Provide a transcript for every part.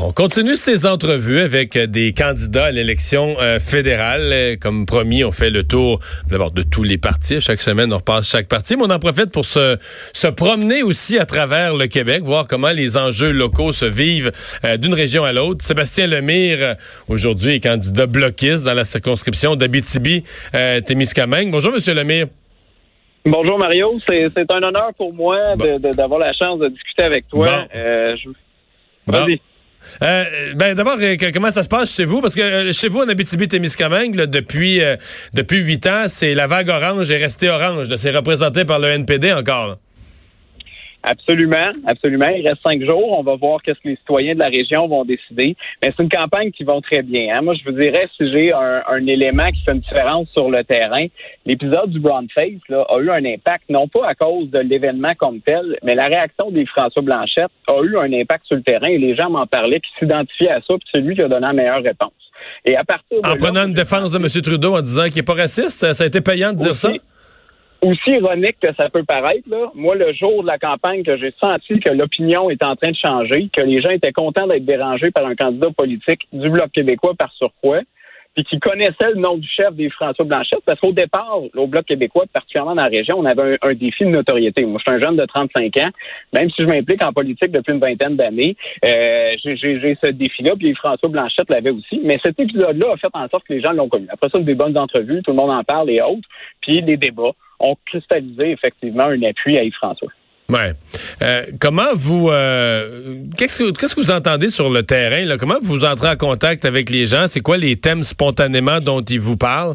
On continue ces entrevues avec euh, des candidats à l'élection euh, fédérale. Euh, Comme promis, on fait le tour d'abord de tous les partis. Chaque semaine, on repasse chaque parti, mais on en profite pour se, se promener aussi à travers le Québec, voir comment les enjeux locaux se vivent euh, d'une région à l'autre. Sébastien Lemire, aujourd'hui, est candidat bloquiste dans la circonscription d'Abitibi-Témiscamingue. Bonjour, Monsieur Lemire. Bonjour Mario, c'est un honneur pour moi d'avoir la chance de discuter avec toi. Bon. Je- Bon. Vas-y. Euh, ben d'abord, euh, comment ça se passe chez vous? Parce que euh, chez vous, en Abitibi-Témiscamingue, là, depuis euh, depuis huit ans, c'est la vague orange est restée orange. C'est représenté par le NPD encore. Absolument, absolument. Il reste cinq jours. On va voir qu'est-ce que les citoyens de la région vont décider. Mais c'est une campagne qui va très bien. hein. Moi, je vous dirais, si j'ai un, un élément qui fait une différence sur le terrain, l'épisode du Brown Face là, a eu un impact, non pas à cause de l'événement comme tel, mais la réaction des François Blanchette a eu un impact sur le terrain et les gens m'en parlaient, puis s'identifiaient à ça, puis c'est lui qui a donné la meilleure réponse. Et à partir de En là, prenant une défense de M. Trudeau en disant qu'il est pas raciste, ça, ça a été payant de dire ça? Aussi- ironique que ça peut paraître, là, moi, le jour de la campagne que j'ai senti que l'opinion est en train de changer, que les gens étaient contents d'être dérangés par un candidat politique du Bloc québécois par surcroît, puis qui connaissait le nom du chef des François Blanchette, parce qu'au départ, au Bloc québécois, particulièrement dans la région, on avait un, défi de notoriété. Moi, je suis un jeune de 35 ans, même si je m'implique en politique depuis une vingtaine d'années, euh, j'ai ce défi-là, puis François Blanchette l'avait aussi. Mais cet épisode-là a fait en sorte que les gens l'ont connu. Après ça, des bonnes entrevues, tout le monde en parle et autres, puis les débats ont cristallisé effectivement un appui à Yves-François. Ouais. Euh, comment vous euh, qu'est-ce que qu'est-ce que vous entendez sur le terrain là? Comment vous entrez en contact avec les gens? C'est quoi les thèmes spontanément dont ils vous parlent?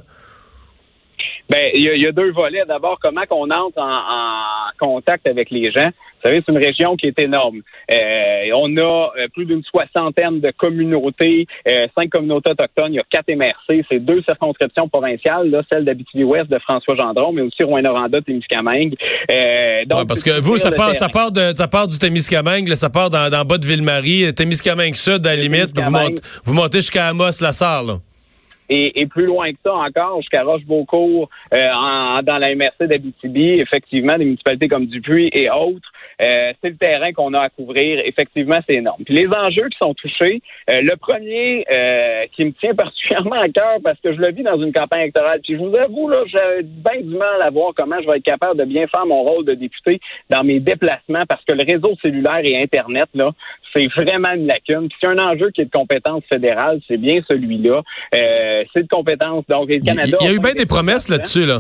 Ben, il y, a- il y a deux volets. D'abord, comment qu'on entre en, en contact avec les gens? Vous savez, c'est une région qui est énorme. Euh, on a euh, plus d'une soixantaine de communautés, euh, cinq communautés autochtones, il y a quatre MRC, c'est deux circonscriptions provinciales, là, celle d'Abitibi-Ouest de François Gendron, mais aussi Rouen-Noranda, Témiscamingue. Euh, donc, Ouais, Parce que vous, ça part, ça part de, ça part du Témiscamingue, là, ça part dans, dans bas de Ville-Marie, Témiscamingue Sud à la limite, vous, montez, vous montez jusqu'à Amos-la-Sarre, là. Et, et plus loin que ça encore, jusqu'à Rochebeaucourt, euh, en- dans la MRC d'Abitibi, effectivement, des municipalités comme Dupuis et autres, euh, c'est le terrain qu'on a à couvrir. Effectivement, c'est énorme. Puis les enjeux qui sont touchés, euh, le premier euh, qui me tient particulièrement à cœur parce que je le vis dans une campagne électorale. Puis je vous avoue, là, j'ai bien du mal à voir comment je vais être capable de bien faire mon rôle de député dans mes déplacements parce que le réseau cellulaire et Internet, là, c'est vraiment une lacune. Puis c'est un enjeu qui est de compétence fédérale, c'est bien celui-là. C'est de compétence. Donc, le Il, Canada. il y a eu bien des promesses là-dessus, là.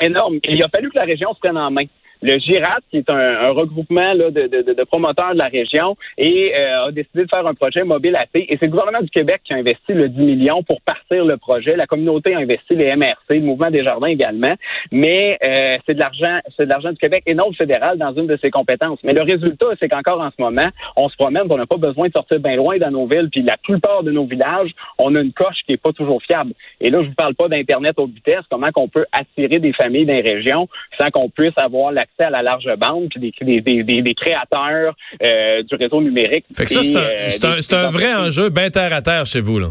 énorme. Il a fallu que la région se prenne en main. Le GIRAT, qui est un, un regroupement là, de, de- de- promoteurs de la région, et euh, a décidé de faire un projet mobile AT. Et c'est le gouvernement du Québec qui a investi le 10 millions pour partir le projet. La communauté a investi les MRC, le mouvement des jardins également. Mais euh, c'est de l'argent, c'est de l'argent du Québec et non du fédéral dans une de ses compétences. Mais le résultat, c'est qu'encore en ce moment, on se promène, on n'a pas besoin de sortir bien loin dans nos villes. Puis la plupart de nos villages, on a une coche qui est pas toujours fiable. Et là, je vous parle pas d'internet haute vitesse. Comment qu'on peut attirer des familles dans les régions sans qu'on puisse avoir à la large bande puis des, des, des, des- des créateurs euh, du réseau numérique. Fait que ça, c'est un, euh, un- un vrai enjeu bien terre à terre chez vous, là.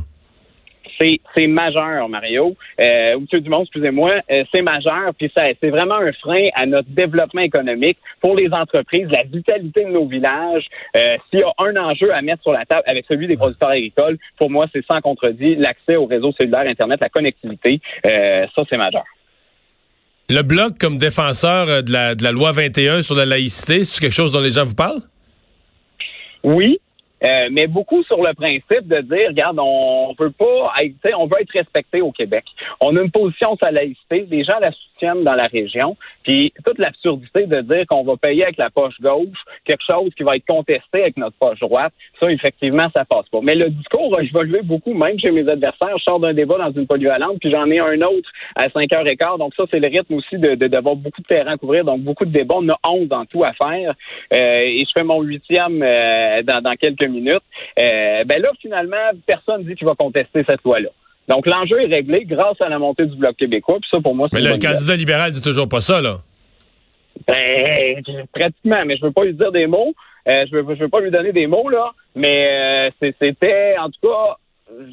C'est, c'est majeur, Mario. Euh, Monsieur Dumont, excusez-moi, euh, c'est majeur, puis ça, c'est vraiment un frein à notre développement économique pour les entreprises, la vitalité de nos villages. Euh, s'il y a un enjeu à mettre sur la table avec celui des producteurs agricoles, pour moi, c'est sans contredit l'accès au réseau cellulaire Internet, la connectivité. Euh, ça, c'est majeur. Le Bloc, comme défenseur euh, de la, de la loi 21 sur la laïcité, c'est quelque chose dont les gens vous parlent? Oui, euh, mais beaucoup sur le principe de dire, regarde, on veut pas, être, on veut être respecté au Québec. On a une position sur la les gens la soutiennent dans la région, puis toute l'absurdité de dire qu'on va payer avec la poche gauche quelque chose qui va être contesté avec notre poche droite, ça, effectivement, ça passe pas. Mais le discours a évolué beaucoup, même chez mes adversaires. Je sors d'un débat dans une polyvalente, puis j'en ai un autre à 5h15. Donc ça, c'est le rythme aussi de, d'avoir beaucoup de terrain à couvrir, donc beaucoup de débats. On a 11 dans tout à faire. Euh, et je fais mon huitième euh, dans, dans quelques minutes. Euh, ben là, finalement, personne dit qu'il va contester cette loi-là. Donc, l'enjeu est réglé grâce à la montée du Bloc québécois. Puis ça, pour moi, c'est Mais là, le bonne nouvelle. candidat libéral dit toujours pas ça, là. Ben, pratiquement, mais je veux pas lui dire des mots. Euh, je veux, je veux pas lui donner des mots, là, mais euh, c'était, en tout cas...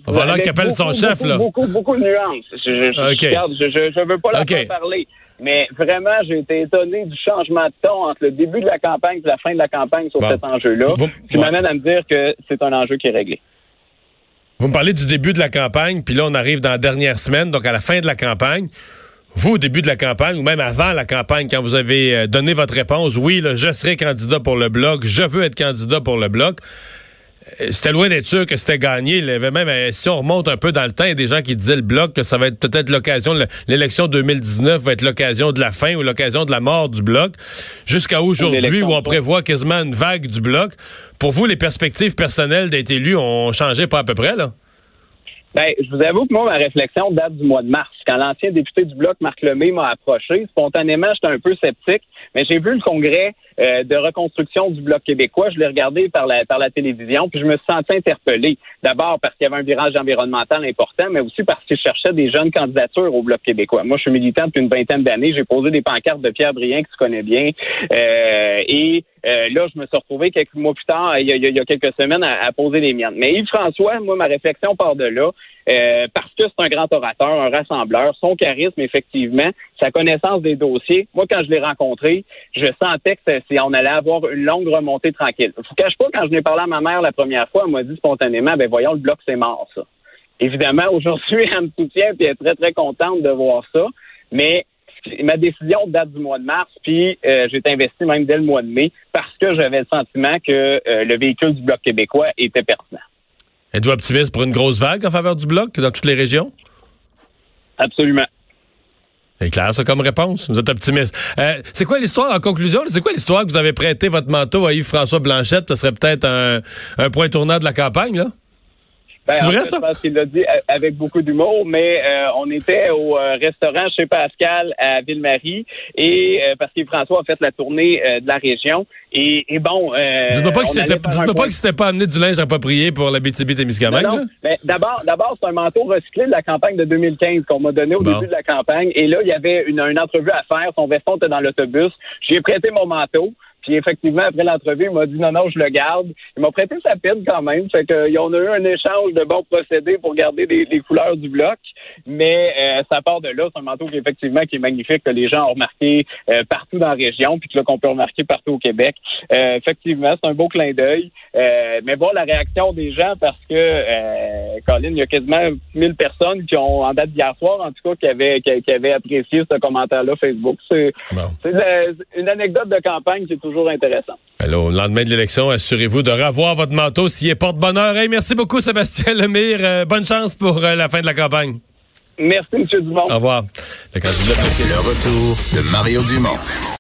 On va là avec qu'il appelle son chef, beaucoup, là. Beaucoup, beaucoup de nuances. Je, je, je, OK. regarde, je, je, je veux pas la OK. faire parler. Mais vraiment, j'ai été étonné du changement de ton entre le début de la campagne et la fin de la campagne sur Bon. cet enjeu-là, Vous- qui ouais. m'amène à me dire que c'est un enjeu qui est réglé. Vous me parlez du début de la campagne, puis là, on arrive dans la dernière semaine, donc à la fin de la campagne. Vous, au début de la campagne, ou même avant la campagne, quand vous avez euh, donné votre réponse, oui, là, je serai candidat pour le Bloc, je veux être candidat pour le Bloc. Euh, C'était loin d'être sûr que c'était gagné. Il y avait même, euh, si on remonte un peu dans le temps, il y a des gens qui disaient le Bloc, que ça va être peut-être l'occasion, le- l'élection 2019 va être l'occasion de la fin ou l'occasion de la mort du Bloc. Jusqu'à aujourd'hui, où on prévoit quasiment une vague du Bloc. Pour vous, les perspectives personnelles d'être élu ont changé pas à peu près, là? Ben, je vous avoue que moi, ma réflexion date du mois de mars. Quand l'ancien député du Bloc, Marc Lemay, m'a approché, spontanément, j'étais un peu sceptique, mais j'ai vu le congrès euh, de reconstruction du Bloc québécois. Je l'ai regardé par la, par la télévision, puis je me suis senti interpellé. D'abord parce qu'il y avait un virage environnemental important, mais aussi parce qu'il cherchait des jeunes candidatures au Bloc québécois. Moi, je suis militant depuis une vingtaine d'années. J'ai posé des pancartes de Pierre Brien, que tu connais bien. Euh, et euh, là, je me suis retrouvé quelques mois plus tard, il y a, il y a quelques semaines, à, à poser les miennes. Mais Yves-François, moi, ma réflexion part de là. Euh, parce que c'est un grand orateur, un rassembleur, son charisme, effectivement, sa connaissance des dossiers. Moi, quand je l'ai rencontré, je sentais que c'est- on allait avoir une longue remontée tranquille. Je vous cache pas, quand je n'ai parlé à ma mère la première fois, elle m'a dit spontanément, ben voyons, le bloc, c'est mort, ça. Évidemment, aujourd'hui, elle me soutient et elle est très, très contente de voir ça. Mais ma décision date du mois de mars, puis euh, j'ai été investi même dès le mois de mai parce que j'avais le sentiment que euh, le véhicule du Bloc québécois était pertinent. Êtes-vous optimiste pour une grosse vague en faveur du bloc dans toutes les régions? Absolument. C'est clair, ça, comme réponse. Vous êtes optimiste. Euh, c'est quoi l'histoire, en conclusion? C'est quoi l'histoire que vous avez prêté votre manteau à Yves-François Blanchette? Ce serait peut-être un, un point tournant de la campagne, là? Ben, c'est vrai, fait, ça? Je pense qu'il l'a dit avec beaucoup d'humour, mais euh, on était au euh, restaurant chez Pascal à Ville-Marie et euh, parce que François a fait la tournée euh, de la région et, et bon. Euh, Dites-moi pas qu'il s'était pas s'était pas amené du linge approprié pour la BTB-Témiscamingue, non, non. Mais d'abord, d'abord, c'est un manteau recyclé de la campagne de 2015 qu'on m'a donné au Bon. début de la campagne. Et là, il y avait une, une entrevue à faire. Son veston était dans l'autobus. J'ai prêté mon manteau. Puis effectivement, après l'entrevue, il m'a dit non, non, je le garde. Il m'a prêté sa pine quand même. Fait que, euh, on a eu un échange de bons procédés pour garder les, couleurs du bloc. Mais euh, ça part de là. C'est un manteau qui effectivement qui est magnifique, que les gens ont remarqué euh, partout dans la région, puis que là, qu'on peut remarquer partout au Québec. Euh, effectivement, c'est un beau clin d'œil. Euh, mais bon, la réaction des gens, parce que euh, Colin, il y a quasiment 1000 personnes qui ont, en date d'hier soir, en tout cas, qui avaient, qui, qui avaient apprécié ce commentaire-là Facebook. C'est Bon. une anecdote de campagne qui est toujours intéressante. Alors, au lendemain de l'élection, assurez-vous de revoir votre manteau s'il est porte-bonheur. Hey, merci beaucoup, Sébastien Lemire. Euh, bonne chance pour euh, la fin de la campagne. Merci, M. Dumont. Au revoir. Le candidat de- Le retour de Mario Dumont.